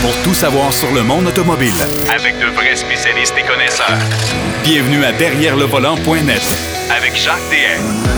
pour tout savoir sur le monde automobile. Avec de vrais spécialistes et connaisseurs. Bienvenue à Derrière le volant.net Avec Jacques DM.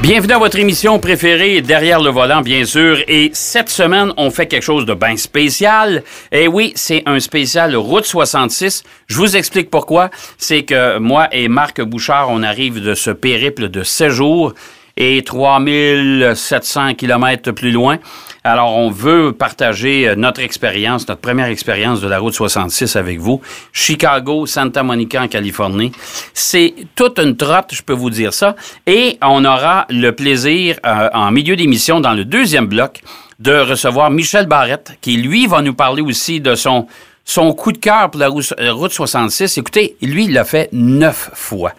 Bienvenue à votre émission préférée, Derrière le volant, bien sûr. Et cette semaine, on fait quelque chose de bien spécial. Et oui, c'est un spécial Route 66. Je vous explique pourquoi. C'est que moi et Marc Bouchard, on arrive de ce périple de 7 jours et 3700 kilomètres plus loin. Alors, on veut partager euh, notre expérience, notre première expérience de la route 66 avec vous. Chicago, Santa Monica en Californie. C'est toute une trotte, je peux vous dire ça. Et on aura le plaisir, euh, en milieu d'émission, dans le deuxième bloc, de recevoir Michel Barrette, qui, lui, va nous parler aussi de son, son coup de cœur pour la route 66. Écoutez, lui, il l'a fait neuf fois.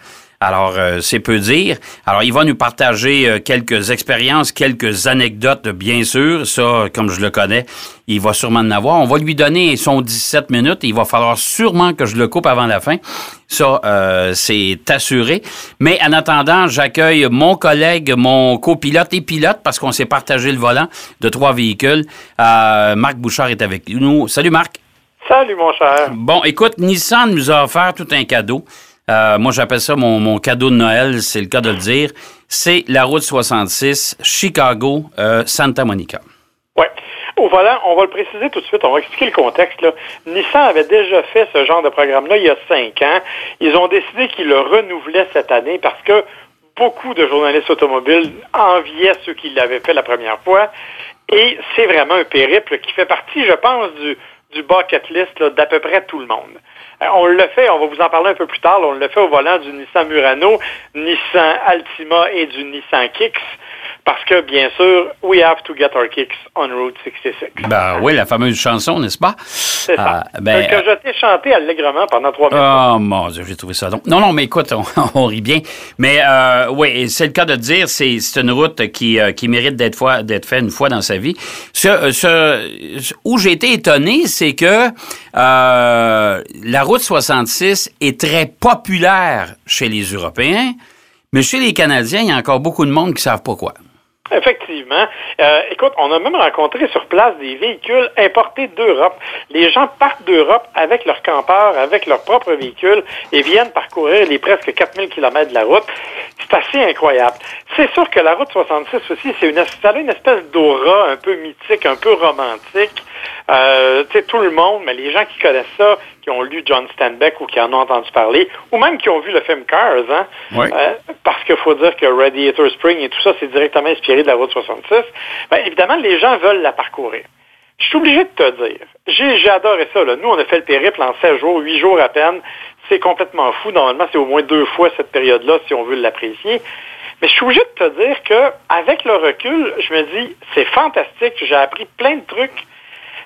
Alors, euh, c'est peu dire. Alors, il va nous partager euh, quelques expériences, quelques anecdotes, bien sûr. Ça, comme je le connais, il va sûrement en avoir. On va lui donner son 17 minutes. Il va falloir sûrement que je le coupe avant la fin. Ça, euh, c'est assuré. Mais en attendant, j'accueille mon collègue, mon copilote et pilote, parce qu'on s'est partagé le volant de trois véhicules. Marc Bouchard est avec nous. Salut, Marc. Salut, mon cher. Bon, écoute, Nissan nous a offert tout un cadeau. Euh, moi, j'appelle ça mon, cadeau de Noël, c'est le cas de le dire. C'est la route 66, Chicago, euh, Santa Monica. Oui. Au volant, on va le préciser tout de suite, on va expliquer le contexte. Nissan avait déjà fait ce genre de programme-là il y a cinq ans. Ils ont décidé qu'ils le renouvelaient cette année parce que beaucoup de journalistes automobiles enviaient ceux qui l'avaient fait la première fois. Et c'est vraiment un périple qui fait partie, je pense, du, du bucket list d'à peu près tout le monde. Euh, on le fait, on va vous en parler un peu plus tard, on le fait au volant du Nissan Murano, Nissan Altima et du Nissan Kicks. Parce que, bien sûr, we have to get our kicks on Route 66. Ben oui, la fameuse chanson, n'est-ce pas? C'est ça. Euh, ben, que je t'ai chanté allègrement pendant trois minutes. Oh mon Dieu, j'ai trouvé ça donc. Non, non, mais écoute, on, rit bien. Mais euh, oui, c'est le cas de dire, c'est une route qui, euh, qui mérite d'être faite une fois dans sa vie. Ce, ce, où j'ai été étonné, c'est que la route 66 est très populaire chez les Européens, mais chez les Canadiens, il y a encore beaucoup de monde qui ne savent pas quoi. Effectivement. Euh, écoute, on a même rencontré sur place des véhicules importés d'Europe. Les gens partent d'Europe avec leurs campeurs, avec leurs propres véhicules et viennent parcourir les presque 4000 km de la route. C'est assez incroyable. C'est sûr que la route 66 aussi, c'est une, ça a une espèce d'aura un peu mythique, un peu romantique. Euh, tu sais, tout le monde, mais les gens qui connaissent ça, qui ont lu John Steinbeck ou qui en ont entendu parler, ou même qui ont vu le film Cars, hein, euh, parce qu'il faut dire que Radiator Spring et tout ça, c'est directement inspiré de la route 66. Ben, évidemment, les gens veulent la parcourir. Je suis obligé de te dire, j'ai adoré ça. Là. Nous, on a fait le périple en 16 jours, 8 jours à peine. C'est complètement fou. Normalement, c'est au moins deux fois cette période-là si on veut l'apprécier. Mais je suis obligé de te dire que, avec le recul, je me dis, c'est fantastique. J'ai appris plein de trucs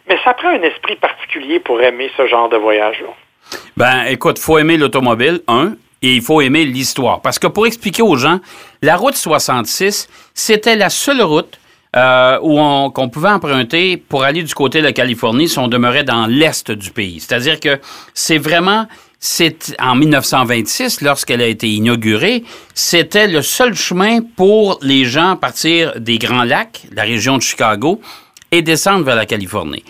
mais ça prend un esprit particulier pour aimer ce genre de voyage-là. Ben, écoute, faut aimer l'automobile, un, et il faut aimer l'histoire. Parce que pour expliquer aux gens, la route 66, c'était la seule route euh, où on, qu'on pouvait emprunter pour aller du côté de la Californie si on demeurait dans l'est du pays. C'est-à-dire que c'est vraiment, c'est en 1926, lorsqu'elle a été inaugurée, c'était le seul chemin pour les gens partir des Grands Lacs, la région de Chicago, et descendre vers la Californie.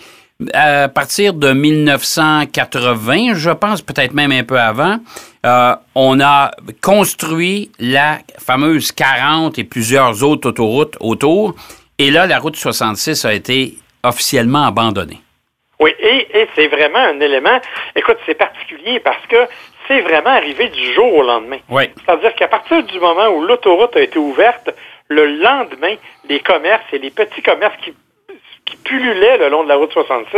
À partir de 1980, je pense, peut-être même un peu avant, euh, on a construit la fameuse 40 et plusieurs autres autoroutes autour. Et là, la route 66 a été officiellement abandonnée. Oui, et, et c'est vraiment un élément, écoute, c'est particulier parce que c'est vraiment arrivé du jour au lendemain. Oui. C'est-à-dire qu'à partir du moment où l'autoroute a été ouverte, le lendemain, les commerces et les petits commerces qui qui pullulaient le long de la route 66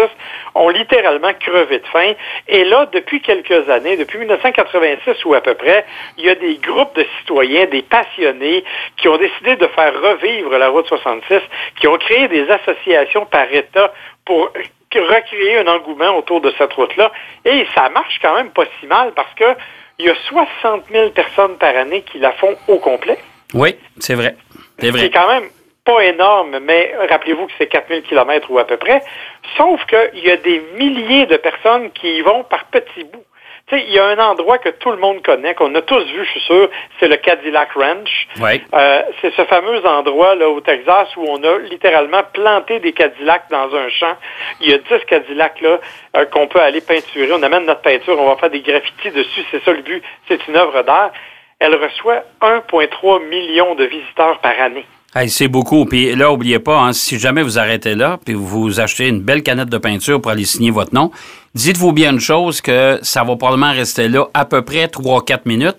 ont littéralement crevé de faim. Et là, depuis quelques années, depuis 1986 ou à peu près, il y a des groupes de citoyens, des passionnés, qui ont décidé de faire revivre la route 66, qui ont créé des associations par État pour recréer un engouement autour de cette route-là. Et ça marche quand même pas si mal parce que il y a 60 000 personnes par année qui la font au complet. Oui, c'est vrai. C'est vrai. C'est quand même pas énorme, mais rappelez-vous que c'est 4000 km ou à peu près. Sauf qu'il y a des milliers de personnes qui y vont par petits bouts. tu sais, il y a un endroit que tout le monde connaît, qu'on a tous vu, je suis sûr, c'est le Cadillac Ranch. Ouais. Euh, c'est ce fameux endroit là au Texas où on a littéralement planté des Cadillacs dans un champ. Il y a 10 Cadillacs là euh, qu'on peut aller peinturer. On amène notre peinture, on va faire des graffitis dessus. C'est ça le but. C'est une œuvre d'art. Elle reçoit 1,3 million de visiteurs par année. Hey, c'est beaucoup. Puis là, oubliez pas, hein, si jamais vous arrêtez là, puis vous achetez une belle canette de peinture pour aller signer votre nom, dites-vous bien une chose que ça va probablement rester là à peu près 3-4 minutes.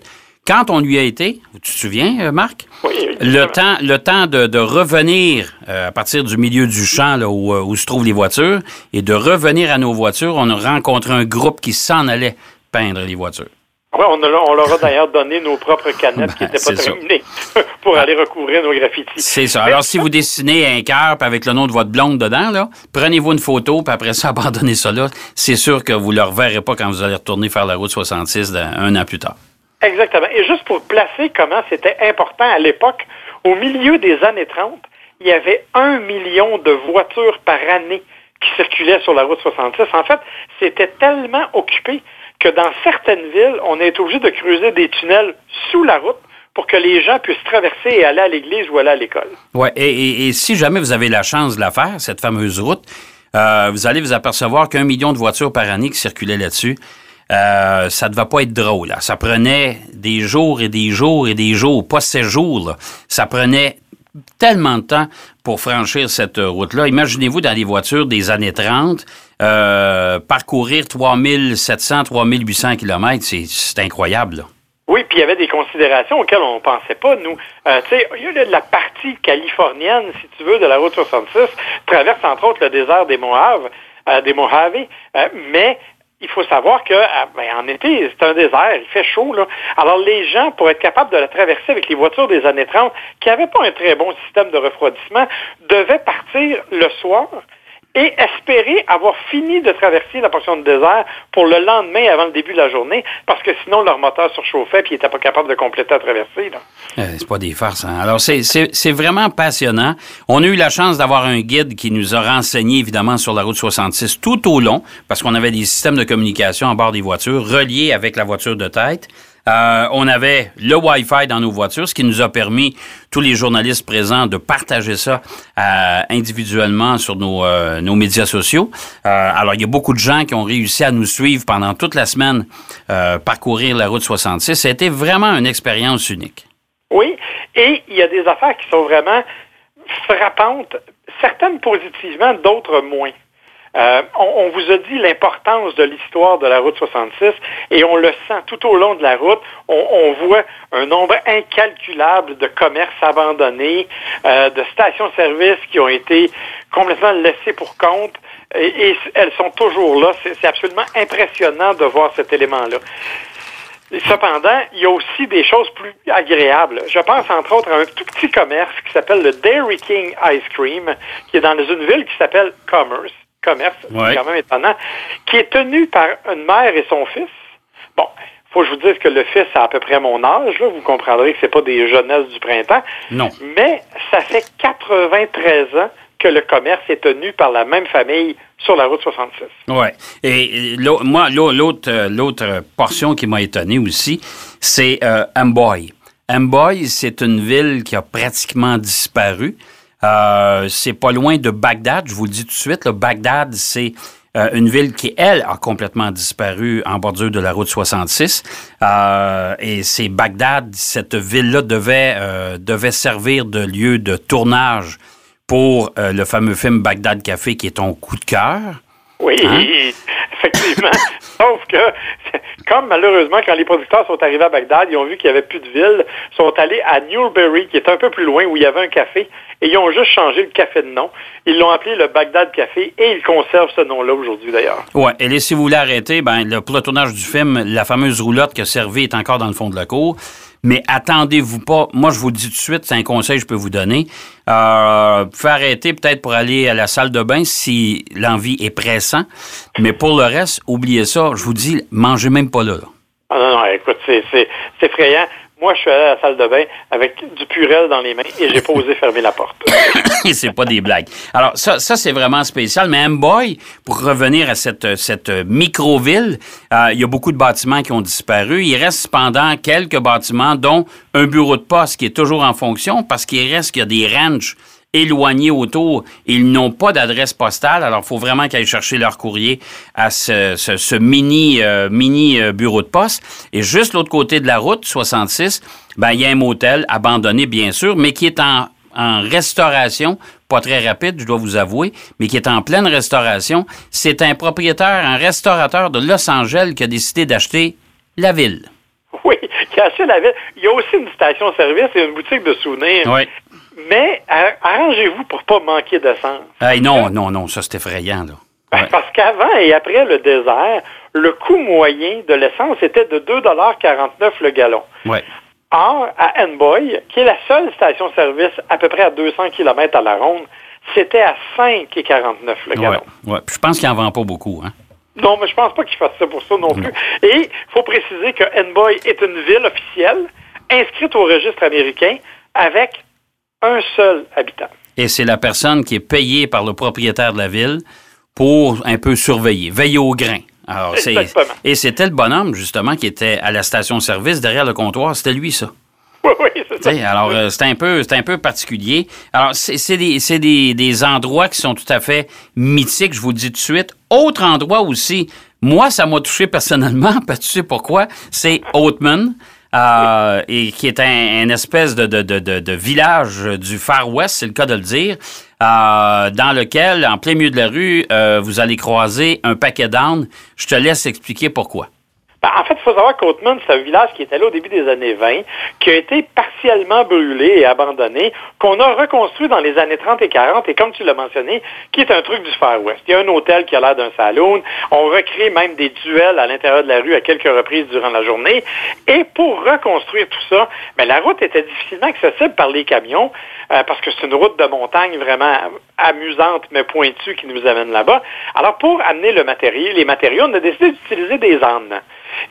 Quand on lui a été, tu te souviens, euh, Marc? Oui, le temps, le temps de, de revenir euh, à partir du milieu du champ là, où, euh, où se trouvent les voitures et de revenir à nos voitures, on a rencontré un groupe qui s'en allait peindre les voitures. Ouais, on, leur a d'ailleurs donné nos propres canettes qui Ben, n'étaient c'est pas terminées pour aller recouvrir nos graffitis. C'est ça. Alors, si vous dessinez un cœur avec le nom de votre blonde dedans, là, prenez-vous une photo, puis après ça, abandonnez ça là. C'est sûr que vous ne le reverrez pas quand vous allez retourner faire la route 66 d'un- un an plus tard. Exactement. Et juste pour placer comment c'était important à l'époque, au milieu des années 30, il y avait un million de voitures par année qui circulaient sur la route 66. En fait, c'était tellement occupé que dans certaines villes, on est obligé de creuser des tunnels sous la route pour que les gens puissent traverser et aller à l'église ou aller à l'école. Ouais. Et, si jamais vous avez la chance de la faire, cette fameuse route, euh, vous allez vous apercevoir qu'un million de voitures par année qui circulaient là-dessus, euh, ça ne devait pas être drôle. là. Ça prenait des jours et des jours et des jours, pas sept jours. là. Ça prenait tellement de temps pour franchir cette route-là. Imaginez-vous dans les voitures des années 30, euh, parcourir 3700, 3800 kilomètres, c'est incroyable. Oui, puis il y avait des considérations auxquelles on ne pensait pas, nous. Euh, tu sais, il y a la partie californienne, si tu veux, de la route 66, traverse entre autres le désert des Mojaves, euh, des Mojave, euh, mais il faut savoir que ben, en été, c'est un désert, il fait chaud. Là. Alors les gens, pour être capables de la traverser avec les voitures des années 30, qui n'avaient pas un très bon système de refroidissement, devaient partir le soir et espérer avoir fini de traverser la portion de désert pour le lendemain avant le début de la journée, parce que sinon leur moteur surchauffait et ils n'étaient pas capables de compléter la traversée. Euh, c'est pas des farces. hein. Alors, c'est vraiment passionnant. On a eu la chance d'avoir un guide qui nous a renseigné, évidemment, sur la route 66 tout au long, parce qu'on avait des systèmes de communication à bord des voitures reliés avec la voiture de tête. Euh, on avait le Wi-Fi dans nos voitures, ce qui nous a permis, tous les journalistes présents, de partager ça euh, individuellement sur nos, euh, nos médias sociaux. Alors, il y a beaucoup de gens qui ont réussi à nous suivre pendant toute la semaine, parcourir la route 66. C'était vraiment une expérience unique. Oui, et il y a des affaires qui sont vraiment frappantes, certaines positivement, d'autres moins. Euh, on, vous a dit l'importance de l'histoire de la route 66 et on le sent tout au long de la route. On, voit un nombre incalculable de commerces abandonnés, euh, de stations-service qui ont été complètement laissées pour compte et, et elles sont toujours là. C'est absolument impressionnant de voir cet élément-là. Cependant, il y a aussi des choses plus agréables. Je pense entre autres à un tout petit commerce qui s'appelle le Dairy King Ice Cream, qui est dans une ville qui s'appelle Commerce. Commerce, Ouais. c'est quand même étonnant, qui est tenu par une mère et son fils. Bon, faut que je vous dise que le fils a à peu près mon âge, là. vous comprendrez que c'est pas des jeunesses du printemps. Non. Mais ça fait 93 ans que le commerce est tenu par la même famille sur la route 66. Oui. Et moi, l'au- l'autre euh, l'autre portion qui m'a étonné aussi, c'est euh, Amboy. Amboy, c'est une ville qui a pratiquement disparu. Euh, c'est pas loin de Bagdad, je vous le dis tout de suite. là. Bagdad, c'est euh, une ville qui, elle, a complètement disparu en bordure de la route 66. Euh, et c'est Bagdad, cette ville-là devait, euh, devait servir de lieu de tournage pour le fameux film Bagdad Café, qui est ton coup de cœur. Oui, Hein? Sauf que, comme malheureusement, quand les producteurs sont arrivés à Bagdad, ils ont vu qu'il n'y avait plus de ville, sont allés à Newberry, qui est un peu plus loin, où il y avait un café, et ils ont juste changé le café de nom. Ils l'ont appelé le Bagdad Café, et ils conservent ce nom-là aujourd'hui, d'ailleurs. Ouais, et là, si vous voulez arrêter, ben, le, pour le tournage du film, la fameuse roulotte qui a servi est encore dans le fond de la cour. Mais attendez-vous pas. Moi, je vous dis tout de suite, c'est un conseil que je peux vous donner. Euh, arrêter peut-être pour aller à la salle de bain si l'envie est pressant. Mais pour le reste, oubliez ça. Je vous dis, mangez même pas là. là. Ah non, non, écoute, c'est effrayant. Moi, je suis allé à la salle de bain avec du purel dans les mains et j'ai pas osé fermer la porte. c'est pas des blagues. Alors, ça, ça c'est vraiment spécial. Mais Amboy, pour revenir à cette, cette micro-ville, euh, il y a beaucoup de bâtiments qui ont disparu. Il reste cependant quelques bâtiments, dont un bureau de poste qui est toujours en fonction parce qu'il reste qu'il y a des ranchs éloignés autour. Ils n'ont pas d'adresse postale, alors il faut vraiment qu'ils aillent chercher leur courrier à ce, ce, ce mini, euh, mini euh, bureau de poste. Et juste l'autre côté de la route, 66, ben, il y a un motel abandonné, bien sûr, mais qui est en, en restauration, pas très rapide, je dois vous avouer, mais qui est en pleine restauration. C'est un propriétaire, un restaurateur de Los Angeles qui a décidé d'acheter la ville. Oui, qui a acheté la ville. Il y a aussi une station-service et une boutique de souvenirs. Oui. Mais ar- arrangez-vous pour pas manquer d'essence. Hey, non, non, non, ça c'est effrayant, là. Ben, Ouais. Parce qu'avant et après le désert, le coût moyen de l'essence était de 2,49 le gallon. Ouais. Or, à Enboy, qui est la seule station-service à peu près à 200 km à la ronde, c'était à 5,49 le gallon. ouais. Puis je pense qu'il n'en vend pas beaucoup, hein. Non, mais je pense pas qu'il fasse ça pour ça non plus. Et il faut préciser que Enboy est une ville officielle inscrite au registre américain avec un seul habitant. Et c'est la personne qui est payée par le propriétaire de la ville pour un peu surveiller, veiller au grain. Alors, et c'était le bonhomme, justement, qui était à la station-service derrière le comptoir. C'était lui, ça. Oui, oui, c'est ça. Alors, euh, c'est un peu, c'est un peu particulier. Alors, c'est, des, c'est des, des endroits qui sont tout à fait mythiques, je vous le dis tout de suite. Autre endroit aussi, moi, ça m'a touché personnellement, parce que tu sais pourquoi, c'est Oatman. Euh, et qui est un, une espèce de, de, de, de, de village du Far West, c'est le cas de le dire, euh, dans lequel, en plein milieu de la rue, euh, vous allez croiser un paquet d'ânes. Je te laisse expliquer pourquoi. Ben, en fait, il faut savoir qu'Oatman, c'est un village qui était là au début des années 20, qui a été partiellement brûlé et abandonné, qu'on a reconstruit dans les années 30 et 40, et comme tu l'as mentionné, qui est un truc du Far West. Il y a un hôtel qui a l'air d'un saloon. On recrée même des duels à l'intérieur de la rue à quelques reprises durant la journée. Et pour reconstruire tout ça, ben, la route était difficilement accessible par les camions, euh, parce que c'est une route de montagne vraiment amusante, mais pointue qui nous amène là-bas. Alors, pour amener le matériel, les matériaux, on a décidé d'utiliser des ânes.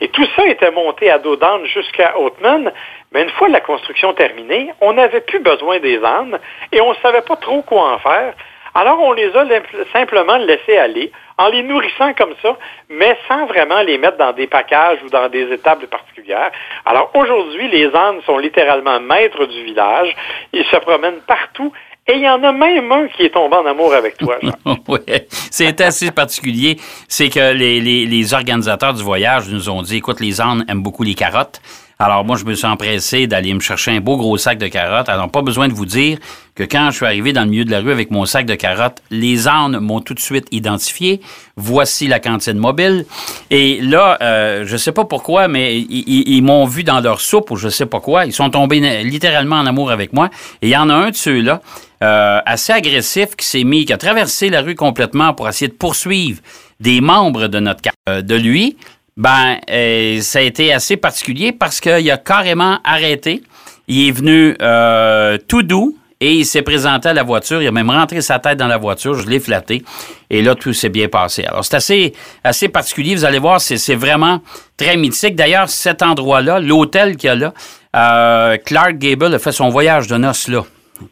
Et tout ça était monté à dos d'âne jusqu'à Oatman. Mais une fois la construction terminée, on n'avait plus besoin des ânes et on ne savait pas trop quoi en faire. Alors on les a simplement laissés aller en les nourrissant comme ça, mais sans vraiment les mettre dans des packages ou dans des étables particulières. Alors aujourd'hui, les ânes sont littéralement maîtres du village. Ils se promènent partout et il y en a même un qui est tombé en amour avec toi. Oui, c'est assez particulier. C'est que les, les, les organisateurs du voyage nous ont dit, écoute, les ânes aiment beaucoup les carottes. Alors moi, je me suis empressé d'aller me chercher un beau gros sac de carottes. Alors, pas besoin de vous dire que quand je suis arrivé dans le milieu de la rue avec mon sac de carottes, les ânes m'ont tout de suite identifié. Voici la cantine mobile. Et là, euh, je sais pas pourquoi, mais ils, m'ont vu dans leur soupe ou je sais pas quoi. Ils sont tombés littéralement en amour avec moi. Et il y en a un de ceux-là, euh, assez agressif, qui s'est mis, qui a traversé la rue complètement pour essayer de poursuivre des membres de notre euh, de lui. Ben, euh, ça a été assez particulier parce qu'il a carrément arrêté. Il est venu euh, tout doux et il s'est présenté à la voiture. Il a même rentré sa tête dans la voiture. Je l'ai flatté. Et là, tout s'est bien passé. Alors, c'est assez, assez particulier. Vous allez voir, c'est vraiment très mythique. D'ailleurs, cet endroit-là, l'hôtel qu'il y a là, euh, Clark Gable a fait son voyage de noces là.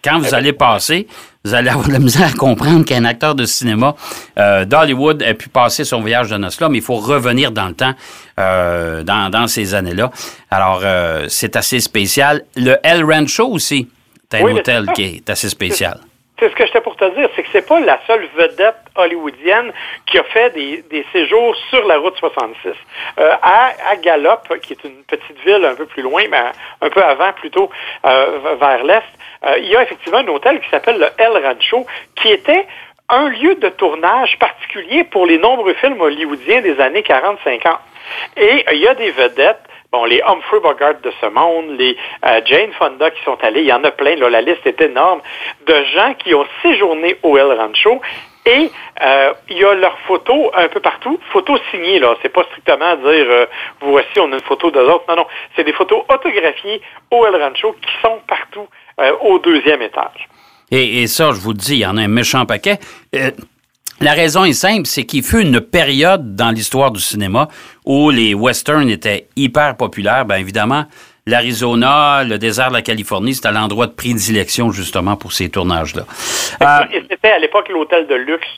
Quand vous allez passer, vous allez avoir de la misère à comprendre qu'un acteur de cinéma euh, d'Hollywood ait pu passer son voyage de noces là, mais il faut revenir dans le temps, euh, dans, dans ces années-là. Alors, euh, c'est assez spécial. Le El Rancho aussi, c'est un Oui, hôtel qui est assez spécial. C'est ce que j'étais pour te dire, c'est que c'est pas la seule vedette hollywoodienne qui a fait des, des séjours sur la route 66. Euh, à, à Gallup, qui est une petite ville un peu plus loin, mais un peu avant plutôt, euh, vers l'est, euh, il y a effectivement un hôtel qui s'appelle le El Rancho, qui était un lieu de tournage particulier pour les nombreux films hollywoodiens des années 40-50. Et il y a des vedettes Bon, les Humphrey Bogart de ce monde, les euh, Jane Fonda qui sont allés, il y en a plein, là, la liste est énorme, de gens qui ont séjourné au El Rancho. Et euh, il y a leurs photos un peu partout, photos signées, là. C'est pas strictement dire euh, voici, on a une photo d'eux autres. Non, non. C'est des photos autographiées au El Rancho qui sont partout euh, au deuxième étage. Et, et ça, je vous dis, il y en a un méchant paquet. Euh, la raison est simple, c'est qu'il fut une période dans l'histoire du cinéma où les westerns étaient hyper populaires. Bien évidemment, l'Arizona, le désert de la Californie, c'était l'endroit de prédilection justement pour ces tournages-là. Et c'était à l'époque l'hôtel de luxe.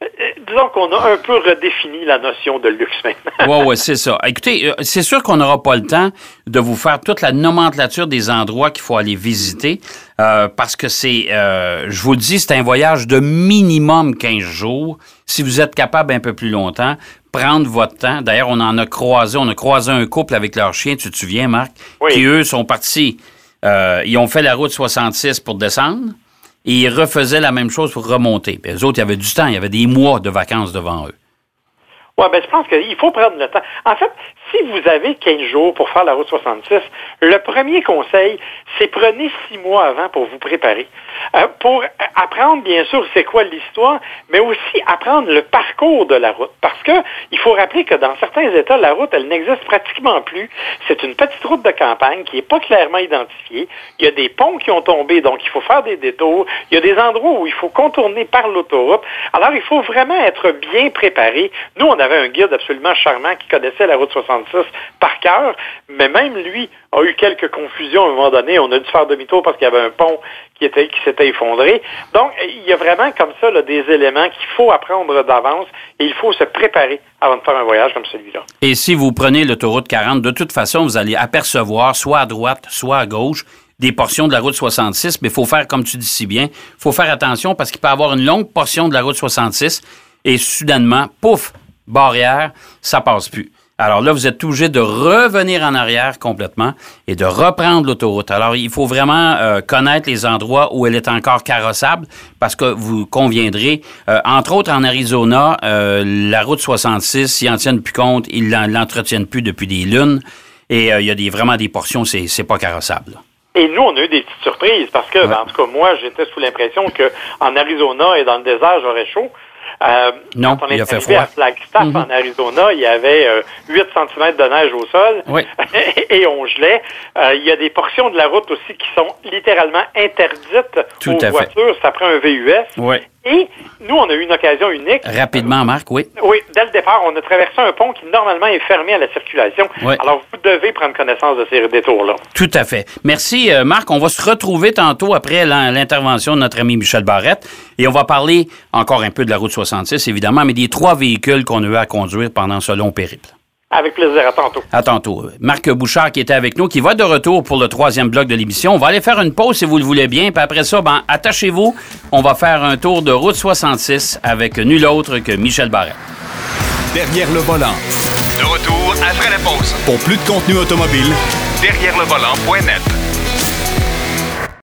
Euh, disons qu'on a un peu redéfini la notion de luxe maintenant. oui, oui, c'est ça. Écoutez, euh, c'est sûr qu'on n'aura pas le temps de vous faire toute la nomenclature des endroits qu'il faut aller visiter, euh, parce que c'est, je vous le dis, c'est un voyage de minimum 15 jours. Si vous êtes capable un peu plus longtemps, prendre votre temps. D'ailleurs, on en a croisé, on a croisé un couple avec leur chien, tu te souviens, Marc, qui eux sont partis, ils ont fait la route 66 pour descendre et ils refaisaient la même chose pour remonter. Puis eux autres, il y avait du temps, il y avait des mois de vacances devant eux. Oui, ben, je pense qu'il faut prendre le temps. En fait, si vous avez 15 jours pour faire la route 66, le premier conseil, c'est prenez six mois avant pour vous préparer. Euh, pour apprendre, bien sûr, c'est quoi l'histoire, mais aussi apprendre le parcours de la route. Parce que il faut rappeler que dans certains États, la route, elle n'existe pratiquement plus. C'est une petite route de campagne qui n'est pas clairement identifiée. Il y a des ponts qui ont tombé, donc il faut faire des détours. Il y a des endroits où il faut contourner par l'autoroute. Alors, il faut vraiment être bien préparé. Nous, on avait un guide absolument charmant qui connaissait la route 66 par cœur, mais même lui a eu quelques confusions à un moment donné. On a dû faire demi-tour parce qu'il y avait un pont qui était qui s'était effondré. Donc, il y a vraiment comme ça des éléments qu'il faut apprendre d'avance et il faut se préparer avant de faire un voyage comme celui-là. Et si vous prenez l'autoroute 40, de toute façon, vous allez apercevoir soit à droite, soit à gauche des portions de la route 66, mais il faut faire, comme tu dis si bien, il faut faire attention parce qu'il peut y avoir une longue portion de la route 66 et soudainement, pouf, barrière, ça passe plus. Alors là, vous êtes obligé de revenir en arrière complètement et de reprendre l'autoroute. Alors, il faut vraiment euh, connaître les endroits où elle est encore carrossable parce que vous conviendrez, euh, entre autres en Arizona, euh, la route 66, ils en tiennent plus compte, ils l'entretiennent plus depuis des lunes et il y a des, vraiment des portions, c'est, c'est pas carrossable. Et nous, on a eu des petites surprises parce que, ben, en tout cas, moi, j'étais sous l'impression qu'en Arizona et dans le désert, j'aurais chaud. Euh, non, quand on est arrivé à Flagstaff, Mhm. en Arizona, il y avait euh, 8 cm de neige au sol Oui. et on gelait. Euh, il y a des portions de la route aussi qui sont littéralement interdites Tout aux fait. voitures. Ça prend un VUS. Oui. Et nous, on a eu une occasion unique. Rapidement, Marc, oui. Oui, dès le départ, on a traversé un pont qui normalement est fermé à la circulation. Oui. Alors, vous devez prendre connaissance de ces détours-là. Tout à fait. Merci, euh, Marc. On va se retrouver tantôt après l'in- l'intervention de notre ami Michel Barrette et on va parler encore un peu de la route 66, évidemment, mais des trois véhicules qu'on a eu à conduire pendant ce long périple. Avec plaisir. À tantôt. À tantôt. Marc Bouchard qui était avec nous, qui va de retour pour le troisième bloc de l'émission. On va aller faire une pause si vous le voulez bien. Puis après ça, ben, attachez-vous. On va faire un tour de route 66 avec nul autre que Michel Barrette. Derrière le volant. De retour après la pause. Pour plus de contenu automobile, Derrière le volant.net.